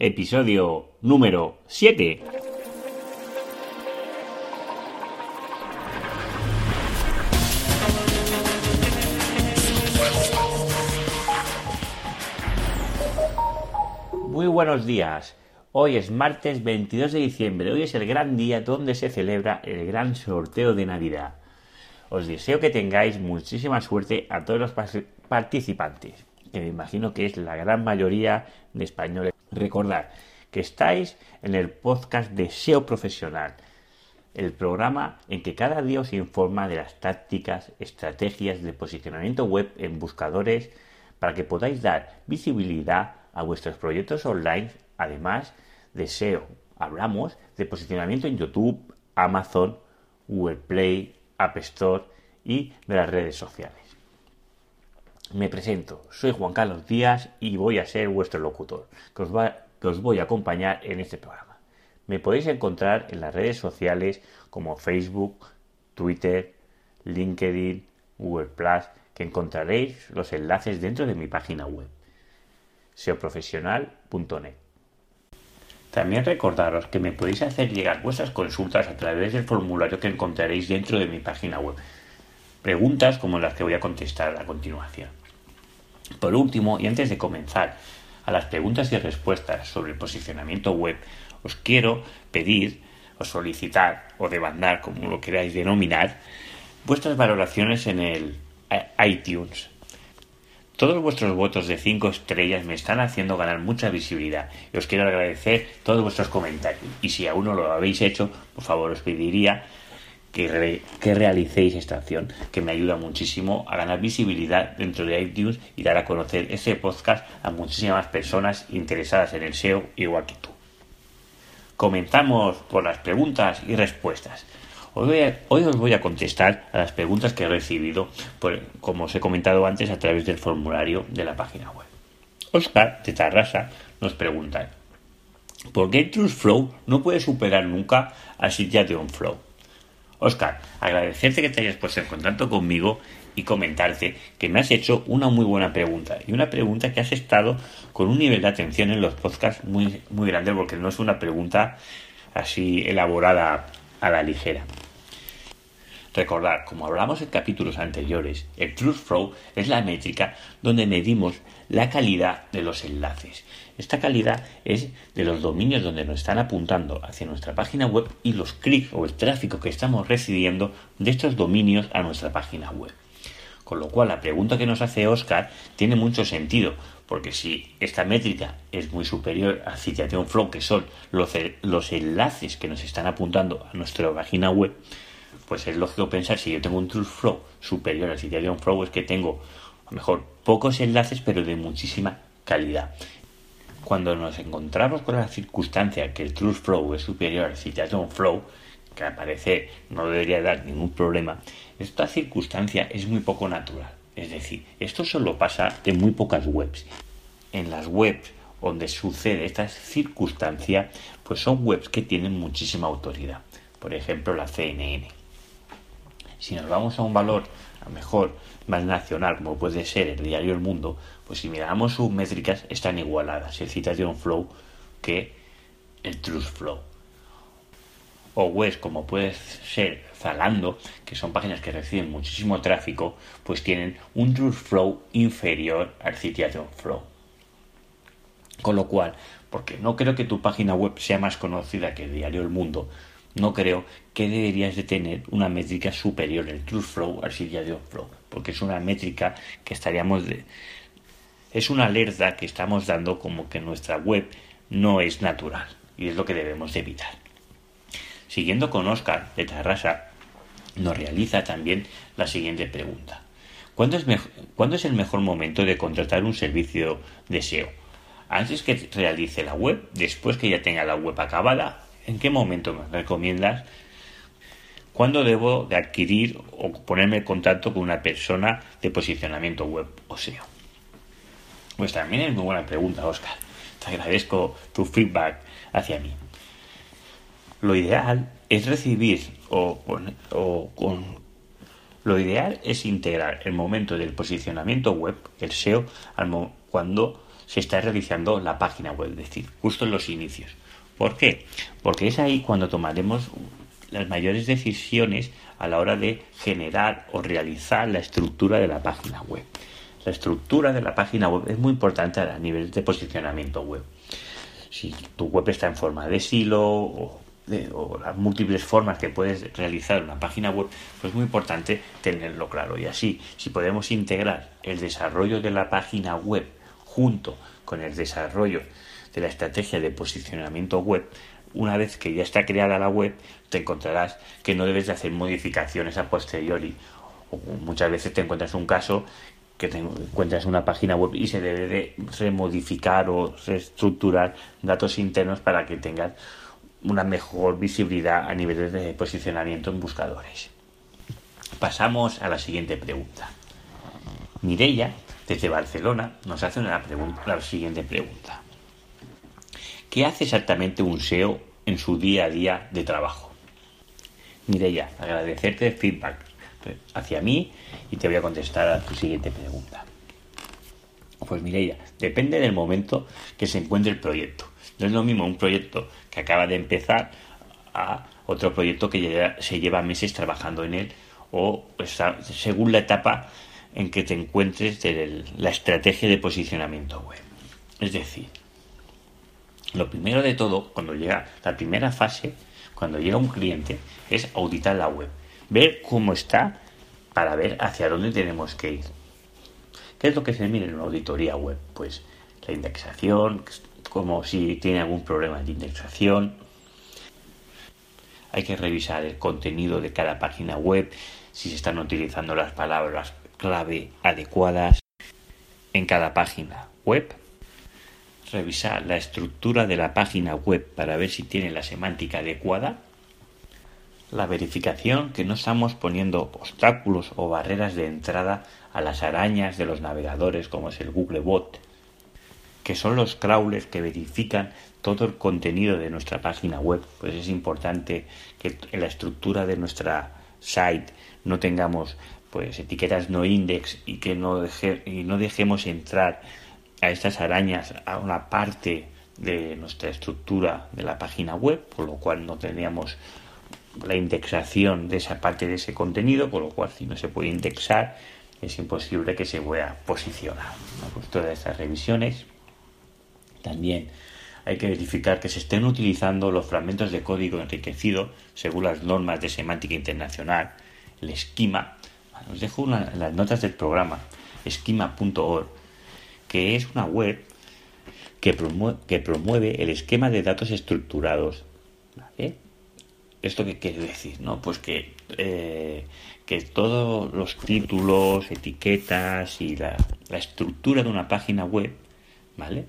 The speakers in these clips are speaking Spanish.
Episodio número 7. Muy buenos días. Hoy es martes 22 de diciembre. Hoy es el gran día donde se celebra el gran sorteo de Navidad. Os deseo que tengáis muchísima suerte a todos los participantes, que me imagino que es la gran mayoría de españoles. Recordad que estáis en el podcast de SEO Profesional, el programa en que cada día os informa de las tácticas, estrategias de posicionamiento web en buscadores para que podáis dar visibilidad a vuestros proyectos online, además de SEO. Hablamos de posicionamiento en YouTube, Amazon, Google Play, App Store y de las redes sociales. Me presento, soy Juan Carlos Díaz y voy a ser vuestro locutor, que os, os voy a acompañar en este programa. Me podéis encontrar en las redes sociales como Facebook, Twitter, LinkedIn, Google que encontraréis los enlaces dentro de mi página web, seoprofesional.net. También recordaros que me podéis hacer llegar vuestras consultas a través del formulario que encontraréis dentro de mi página web. Preguntas como las que voy a contestar a continuación. Por último, y antes de comenzar a las preguntas y respuestas sobre el posicionamiento web, os quiero pedir o solicitar o demandar, como lo queráis denominar, vuestras valoraciones en el iTunes. Todos vuestros votos de 5 estrellas me están haciendo ganar mucha visibilidad y os quiero agradecer todos vuestros comentarios. Y si aún no lo habéis hecho, por favor os pediría que, realicéis esta acción, que me ayuda muchísimo a ganar visibilidad dentro de iTunes y dar a conocer este podcast a muchísimas personas interesadas en el SEO igual que tú. Comenzamos por las preguntas y respuestas. Hoy, os voy a contestar a las preguntas que he recibido, como os he comentado antes, a través del formulario de la página web. Oscar de Tarrasa nos pregunta, ¿por qué TrueFlow no puede superar nunca a Situation Flow? Oscar, agradecerte que te hayas puesto en contacto conmigo y comentarte que me has hecho una muy buena pregunta y una pregunta que has estado con un nivel de atención en los podcasts muy, muy grande porque no es una pregunta así elaborada a la ligera. Recordad, como hablamos en capítulos anteriores, el Truth Flow es la métrica donde medimos la calidad de los enlaces. Esta calidad es de los dominios donde nos están apuntando hacia nuestra página web y los clics o el tráfico que estamos recibiendo de estos dominios a nuestra página web. Con lo cual la pregunta que nos hace Oscar tiene mucho sentido, porque si esta métrica es muy superior a Citation Flow, que son los, los enlaces que nos están apuntando a nuestra página web, pues es lógico pensar si yo tengo un True Flow superior al Citation Flow es que tengo mejor pocos enlaces pero de muchísima calidad. Cuando nos encontramos con la circunstancia que el True Flow es superior al Citation Flow, que aparece no debería dar ningún problema, esta circunstancia es muy poco natural. Es decir, esto solo pasa en muy pocas webs. En las webs donde sucede esta circunstancia, pues son webs que tienen muchísima autoridad. Por ejemplo, la CNN. Si nos vamos a un valor mejor más nacional, como puede ser el diario El Mundo, pues si miramos sus métricas están igualadas, el Citation Flow que el Truth Flow. O webs como puede ser Zalando, que son páginas que reciben muchísimo tráfico, pues tienen un Truth Flow inferior al Citation Flow. Con lo cual, porque no creo que tu página web sea más conocida que el diario El Mundo, no creo que deberías de tener una métrica superior el Truth Flow al Citation Flow, porque es una métrica que estaríamos de... es una alerta que estamos dando como que nuestra web no es natural y es lo que debemos de evitar. Siguiendo con Oscar de Tarrasa, nos realiza también la siguiente pregunta. ¿Cuándo es, ¿Cuándo es el mejor momento de contratar un servicio de SEO? ¿Antes que realice la web? ¿Después que ya tenga la web acabada? ¿En qué momento me recomiendas? ¿Cuándo debo de adquirir o ponerme en contacto con una persona de posicionamiento web o SEO? Pues también es muy buena pregunta, Oscar. Te agradezco tu feedback hacia mí. Lo ideal es recibir o, con lo ideal es integrar el momento del posicionamiento web, el SEO, cuando se está realizando la página web, es decir, justo en los inicios. ¿Por qué? Porque es ahí cuando tomaremos las mayores decisiones a la hora de generar o realizar la estructura de la página web. La estructura de la página web es muy importante a nivel de posicionamiento web. Si tu web está en forma de silo o, las múltiples formas que puedes realizar una página web, pues es muy importante tenerlo claro. Y así, si podemos integrar el desarrollo de la página web junto con el desarrollo de la estrategia de posicionamiento web, una vez que ya está creada la web, te encontrarás que no debes de hacer modificaciones a posteriori. O muchas veces te encuentras un caso que te encuentras una página web y se debe de remodificar o reestructurar datos internos para que tengas una mejor visibilidad a nivel de posicionamiento en buscadores. Pasamos a la siguiente pregunta. Mireia, desde Barcelona, nos hace una pregunta, la siguiente pregunta. ¿Qué hace exactamente un SEO en su día a día de trabajo? Mireia, agradecerte feedback hacia mí y te voy a contestar a tu siguiente pregunta. Pues Mireia, depende del momento que se encuentre el proyecto. No es lo mismo un proyecto que acaba de empezar a otro proyecto que se lleva meses trabajando en él o según la etapa en que te encuentres de la estrategia de posicionamiento web. Es decir, lo primero de todo, cuando llega la primera fase, cuando llega un cliente, es auditar la web, ver cómo está para ver hacia dónde tenemos que ir. ¿Qué es lo que se mira en una auditoría web? Pues la indexación, como si tiene algún problema de indexación. Hay que revisar el contenido de cada página web, si se están utilizando las palabras clave adecuadas en cada página web revisar la estructura de la página web para ver si tiene la semántica adecuada, la verificación que no estamos poniendo obstáculos o barreras de entrada a las arañas de los navegadores como es el Googlebot, que son los crawlers que verifican todo el contenido de nuestra página web, pues es importante que en la estructura de nuestra site no tengamos pues etiquetas no index y que no, y no dejemos entrar a estas arañas a una parte de nuestra estructura de la página web, por lo cual no tendríamos la indexación de esa parte de ese contenido, por lo cual si no se puede indexar es imposible que se pueda posicionar. Pues todas estas revisiones. También hay que verificar que se estén utilizando los fragmentos de código enriquecido según las normas de semántica internacional, el esquema. Os dejo las notas del programa, esquema.org que es una web que promueve, el esquema de datos estructurados. ¿Esto qué quiere decir? ¿no? Pues que, eh, que todos los títulos, etiquetas y la, la, estructura de una página web, ¿vale?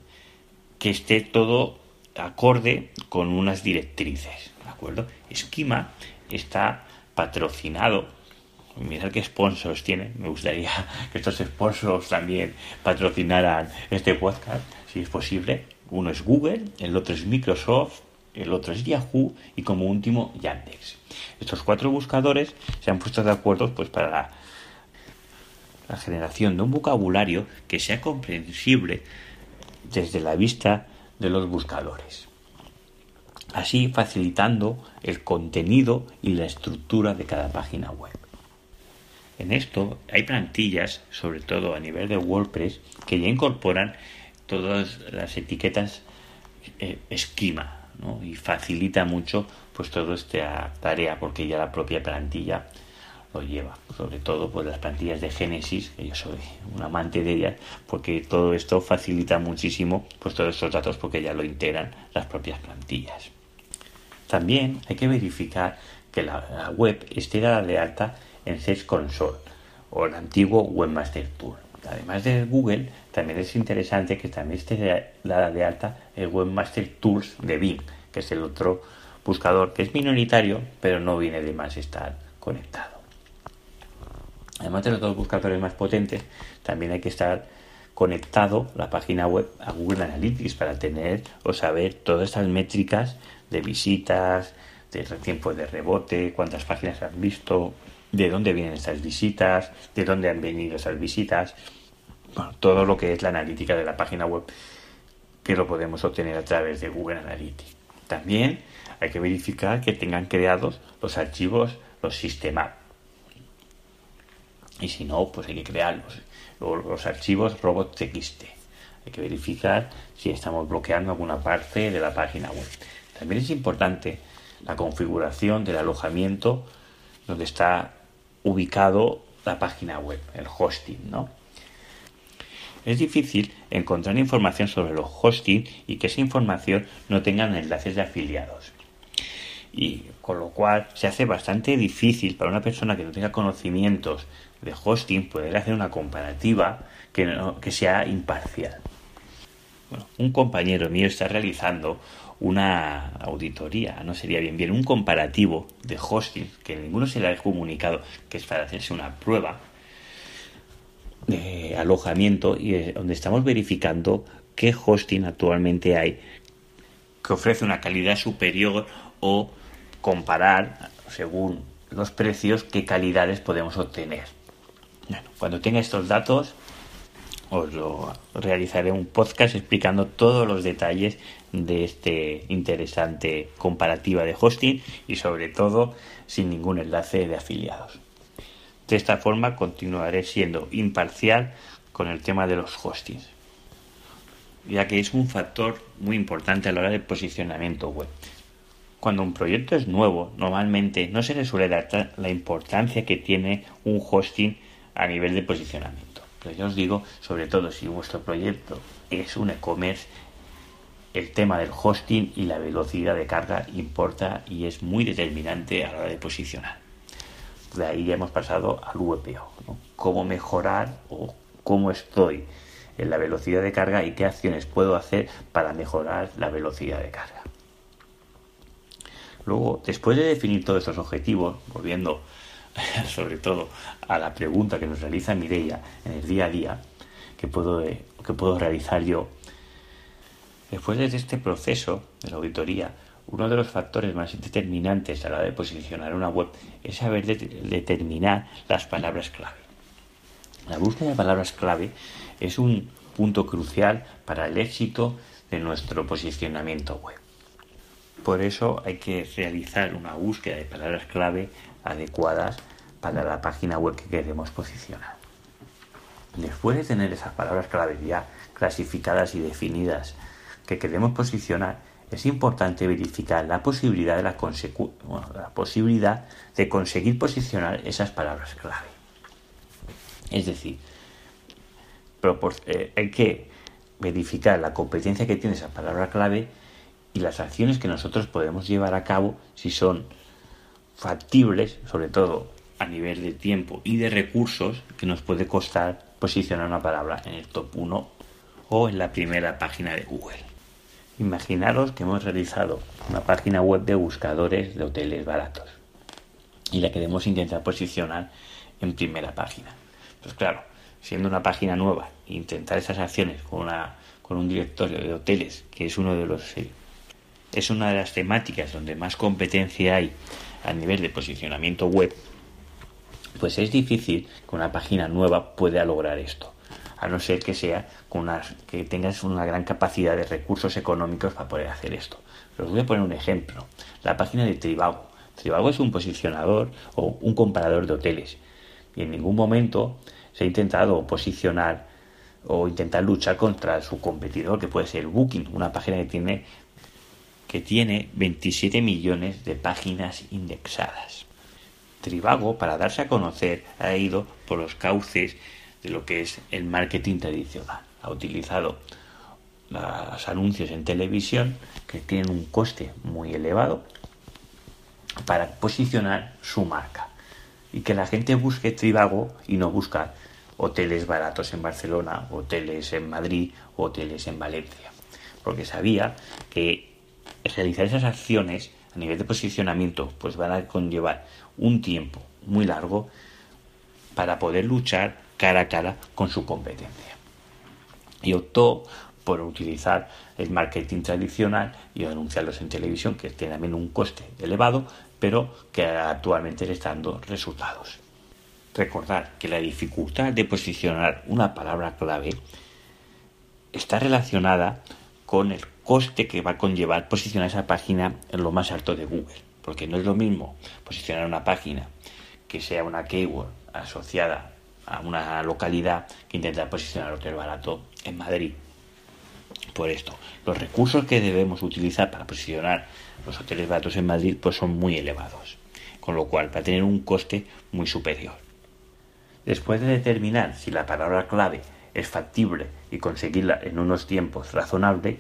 Que esté todo acorde con unas directrices, ¿de acuerdo? Esquema está patrocinado Mirad qué sponsors tiene. Me gustaría que estos sponsors también patrocinaran este podcast, si es posible. Uno es Google, el otro es Microsoft, el otro es Yahoo y como último Yandex. Estos cuatro buscadores se han puesto de acuerdo pues para la generación de un vocabulario que sea comprensible desde la vista de los buscadores así facilitando el contenido y la estructura de cada página web. En esto hay plantillas, sobre todo a nivel de WordPress, que ya incorporan todas las etiquetas eh, esquema y facilita mucho pues toda esta tarea porque ya la propia plantilla lo lleva. Sobre todo pues las plantillas de Genesis, que yo soy un amante de ellas, porque todo esto facilita muchísimo pues todos estos datos porque ya lo integran las propias plantillas. También hay que verificar que la, web esté dada de alta en Search Console o el antiguo Webmaster Tool. Además de Google, también es interesante que también esté dada de alta el Webmaster Tools de Bing, que es el otro buscador que es minoritario, pero no viene de más estar conectado. Además de los dos buscadores más potentes, también hay que estar conectado la página web a Google Analytics para tener o saber todas estas métricas de visitas, de tiempo de rebote, cuántas páginas han visto, de dónde vienen estas visitas, de dónde han venido esas visitas. todo lo que es la analítica de la página web, que lo podemos obtener a través de Google Analytics. También hay que verificar que tengan creados los archivos, los sistemas. Y si no, pues hay que crearlos. Los archivos robots.txt. Hay que verificar si estamos bloqueando alguna parte de la página web. También es importante la configuración del alojamiento donde está ubicado la página web, el hosting, ¿no? Es difícil encontrar información sobre los hosting y que esa información no tenga enlaces de afiliados. Y con lo cual se hace bastante difícil para una persona que no tenga conocimientos de hosting poder hacer una comparativa que, que sea imparcial. Un compañero mío está realizando una auditoría, no sería bien bien, un comparativo de hosting, que ninguno se le ha comunicado que es para hacerse una prueba de alojamiento y donde estamos verificando qué hosting actualmente hay que ofrece una calidad superior o comparar según los precios qué calidades podemos obtener. cuando tenga estos datos os lo realizaré un podcast explicando todos los detalles de este interesante comparativa de hosting y sobre todo sin ningún enlace de afiliados. De esta forma continuaré siendo imparcial con el tema de los hostings, ya que es un factor muy importante a la hora del posicionamiento web. Cuando un proyecto es nuevo, normalmente no se le suele dar la importancia que tiene un hosting a nivel de posicionamiento. Pero yo os digo, sobre todo si vuestro proyecto es un e-commerce, el tema del hosting y la velocidad de carga importa y es muy determinante a la hora de posicionar. De ahí ya hemos pasado al VPO, cómo mejorar o cómo estoy en la velocidad de carga y qué acciones puedo hacer para mejorar la velocidad de carga. Luego, después de definir todos estos objetivos, volviendo sobre todo a la pregunta que nos realiza Mireia en el día a día, que puedo, que puedo realizar yo Después de este proceso de la auditoría, uno de los factores más determinantes a la hora de posicionar una web es saber determinar las palabras clave. La búsqueda de palabras clave es un punto crucial para el éxito de nuestro posicionamiento web. Por eso hay que realizar una búsqueda de palabras clave adecuadas para la página web que queremos posicionar. Después de tener esas palabras clave ya clasificadas y definidas que queremos posicionar, es importante verificar la posibilidad de, la, la posibilidad de conseguir posicionar esas palabras clave. Es decir, eh, hay que verificar la competencia que tiene esa palabra clave y las acciones que nosotros podemos llevar a cabo si son factibles, sobre todo a nivel de tiempo y de recursos que nos puede costar posicionar una palabra en el top 1 o en la primera página de Google. Imaginaros que hemos realizado una página web de buscadores de hoteles baratos y la queremos intentar posicionar en primera página. Pues claro, siendo una página nueva, intentar esas acciones con, una, con un directorio de hoteles, que es uno de los eh, es una de las temáticas donde más competencia hay a nivel de posicionamiento web, pues es difícil que una página nueva pueda lograr esto a no ser que sea con que tengas una gran capacidad de recursos económicos para poder hacer esto. Pero os voy a poner un ejemplo. La página de Tribago. Tribago es un posicionador o un comparador de hoteles. Y en ningún momento se ha intentado posicionar o intentar luchar contra su competidor, que puede ser Booking, una página que tiene, que tiene 27 millones de páginas indexadas. Tribago, para darse a conocer, ha ido por los cauces de lo que es el marketing tradicional. Ha utilizado los anuncios en televisión que tienen un coste muy elevado para posicionar su marca y que la gente busque Trivago y no busca hoteles baratos en Barcelona, hoteles en Madrid, hoteles en Valencia, porque sabía que realizar esas acciones a nivel de posicionamiento pues van a conllevar un tiempo muy largo para poder luchar cara a cara con su competencia. Y optó por utilizar el marketing tradicional y anunciarlos en televisión, que tiene también un coste elevado, pero que actualmente le está dando resultados. Recordar que la dificultad de posicionar una palabra clave está relacionada con el coste que va a conllevar posicionar esa página en lo más alto de Google. Porque no es lo mismo posicionar una página que sea una keyword asociada a una localidad que intentar posicionar hotel barato en Madrid. Por esto, los recursos que debemos utilizar para posicionar los hoteles baratos en Madrid pues son muy elevados, con lo cual va a tener un coste muy superior. Después de determinar si la palabra clave es factible y conseguirla en unos tiempos razonables,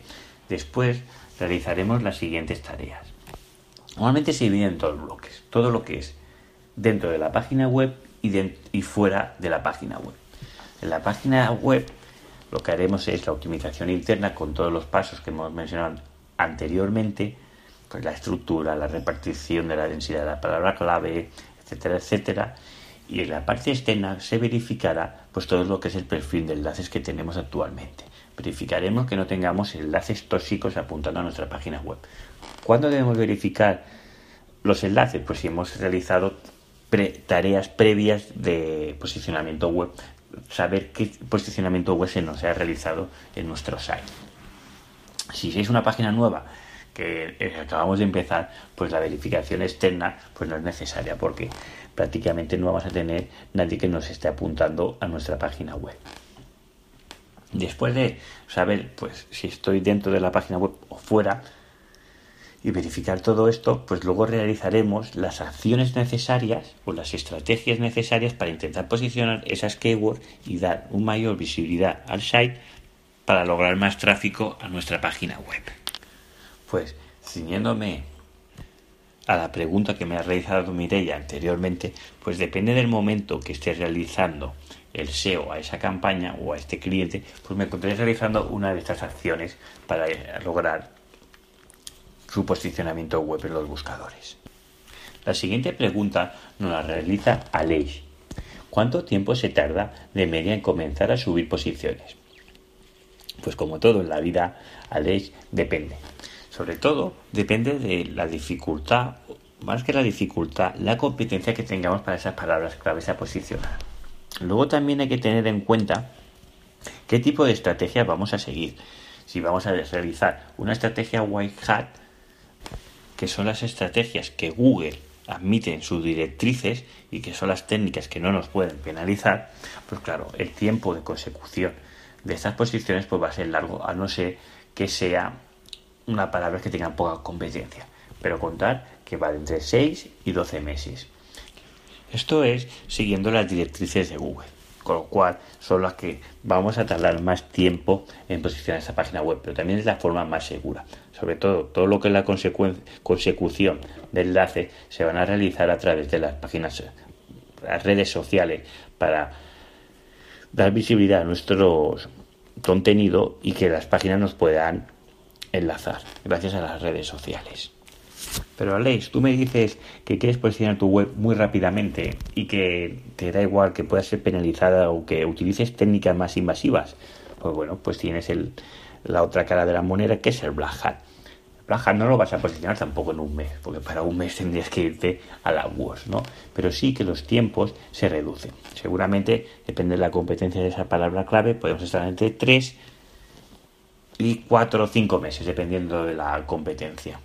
después realizaremos las siguientes tareas. Normalmente se dividen en dos bloques, todo lo que es dentro de la página web y, fuera de la página web. En la página web lo que haremos es la optimización interna con todos los pasos que hemos mencionado anteriormente, pues la estructura, la repartición de la densidad de la palabra clave, etcétera, etcétera. Y en la parte externa se verificará pues todo lo que es el perfil de enlaces que tenemos actualmente. Verificaremos que no tengamos enlaces tóxicos apuntando a nuestra página web. ¿Cuándo debemos verificar los enlaces? Pues si hemos realizado tareas previas de posicionamiento web, saber qué posicionamiento web se nos ha realizado en nuestro site. Si es una página nueva que eh, acabamos de empezar, pues la verificación externa pues no es necesaria porque prácticamente no vamos a tener nadie que nos esté apuntando a nuestra página web. Después de saber pues si estoy dentro de la página web o fuera, y verificar todo esto, pues luego realizaremos las acciones necesarias o las estrategias necesarias para intentar posicionar esas keywords y dar una mayor visibilidad al site para lograr más tráfico a nuestra página web. Pues, ciñéndome a la pregunta que me ha realizado Mireia anteriormente, pues depende del momento que esté realizando el SEO a esa campaña o a este cliente, pues me encontraré realizando una de estas acciones para lograr su posicionamiento web en los buscadores. La siguiente pregunta nos la realiza Aleix. ¿Cuánto tiempo se tarda de media en comenzar a subir posiciones? Pues como todo en la vida, Aleix depende. Sobre todo depende de la dificultad, más que la dificultad, la competencia que tengamos para esas palabras claves a posicionar. Luego también hay que tener en cuenta qué tipo de estrategia vamos a seguir. Si vamos a realizar una estrategia white hat, que son las estrategias que Google admite en sus directrices y que son las técnicas que no nos pueden penalizar, pues claro, el tiempo de consecución de estas posiciones pues va a ser largo, a no ser que sea una palabra que tenga poca competencia. Pero contar que va de entre 6 y 12 meses. Esto es siguiendo las directrices de Google con lo cual son las que vamos a tardar más tiempo en posicionar esa página web, pero también es la forma más segura. Sobre todo, todo lo que es la consecución de enlace se van a realizar a través de las páginas, las redes sociales, para dar visibilidad a nuestro contenido y que las páginas nos puedan enlazar gracias a las redes sociales. Pero Alex, tú me dices que quieres posicionar tu web muy rápidamente y que te da igual que pueda ser penalizada o que utilices técnicas más invasivas. Pues bueno, pues tienes el, la otra cara de la moneda que es el Black Hat. Black Hat no lo vas a posicionar tampoco en un mes, porque para un mes tendrías que irte a la WOS, ¿no? Pero sí que los tiempos se reducen. Seguramente, depende de la competencia de esa palabra clave, podemos estar entre 3 y 4 o 5 meses, dependiendo de la competencia.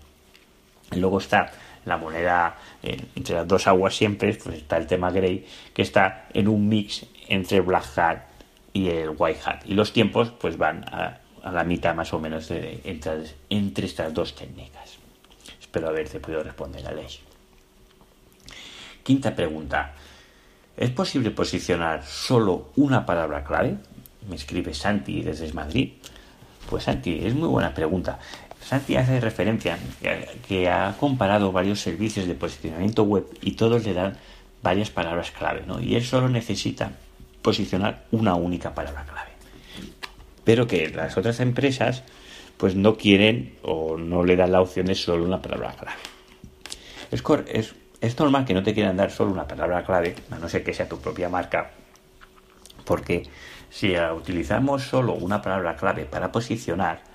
Luego está la moneda eh, entre las dos aguas siempre, pues está el tema Grey, que está en un mix entre Black Hat y el White Hat. Y los tiempos pues van a, la mitad más o menos de, entre, entre, estas dos técnicas. Espero haberte podido responder a ley. Quinta pregunta. ¿Es posible posicionar solo una palabra clave? Me escribe Santi desde Madrid. Pues Santi, es muy buena pregunta. Santi hace referencia que ha comparado varios servicios de posicionamiento web y todos le dan varias palabras clave, ¿no? Y él solo necesita posicionar una única palabra clave. Pero que las otras empresas pues no quieren o no le dan la opción de solo una palabra clave. Es, es, es normal que no te quieran dar solo una palabra clave, a no ser que sea tu propia marca, porque si utilizamos solo una palabra clave para posicionar,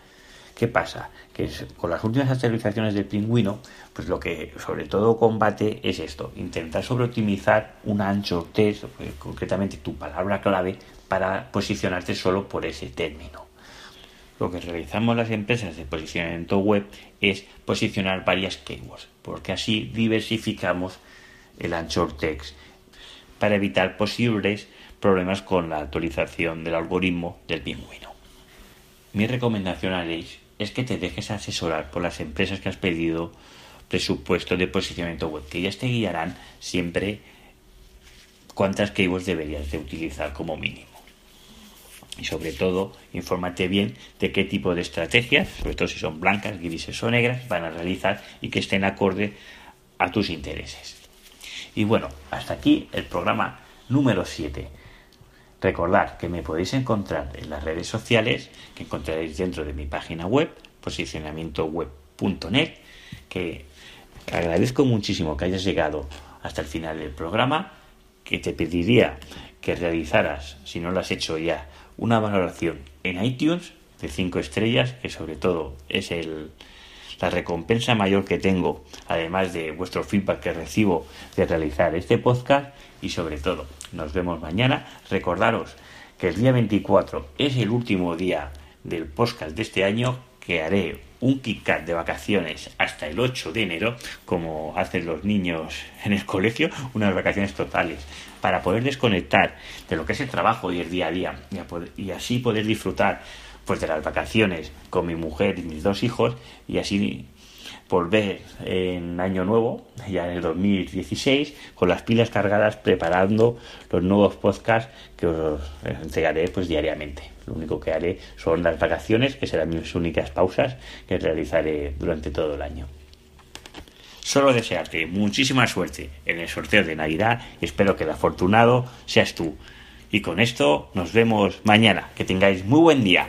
¿Qué pasa? Que con las últimas actualizaciones del pingüino, pues lo que sobre todo combate es esto, intentar sobreoptimizar un ancho test, eh, concretamente tu palabra clave, para posicionarte solo por ese término. Lo que realizamos las empresas de posicionamiento web es posicionar varias keywords, porque así diversificamos el anchor text para evitar posibles problemas con la actualización del algoritmo del pingüino. Mi recomendación a es que te dejes asesorar por las empresas que has pedido presupuesto de posicionamiento web, que ellas te guiarán siempre cuántas keywords deberías de utilizar como mínimo. Y sobre todo, infórmate bien de qué tipo de estrategias, sobre todo si son blancas, grises o negras, van a realizar y que estén acorde a tus intereses. Y bueno, hasta aquí el programa número 7. Recordad que me podéis encontrar en las redes sociales, que encontraréis dentro de mi página web, posicionamientoweb.net, que agradezco muchísimo que hayas llegado hasta el final del programa, que te pediría que realizaras, si no lo has hecho ya, una valoración en iTunes de 5 estrellas, que sobre todo es el, la recompensa mayor que tengo, además de vuestro feedback que recibo de realizar este podcast y sobre todo nos vemos mañana. Recordaros que el día 24 es el último día del podcast de este año que haré un kick de vacaciones hasta el 8 de enero, como hacen los niños en el colegio, unas vacaciones totales, para poder desconectar de lo que es el trabajo y el día a día y, así poder disfrutar pues de las vacaciones con mi mujer y mis dos hijos y así volver en año nuevo, ya en el 2016, con las pilas cargadas preparando los nuevos podcasts que os entregaré pues diariamente. Lo único que haré son las vacaciones, que serán mis únicas pausas que realizaré durante todo el año. Solo desearte muchísima suerte en el sorteo de Navidad. Espero que el afortunado seas tú. Y con esto nos vemos mañana. Que tengáis muy buen día.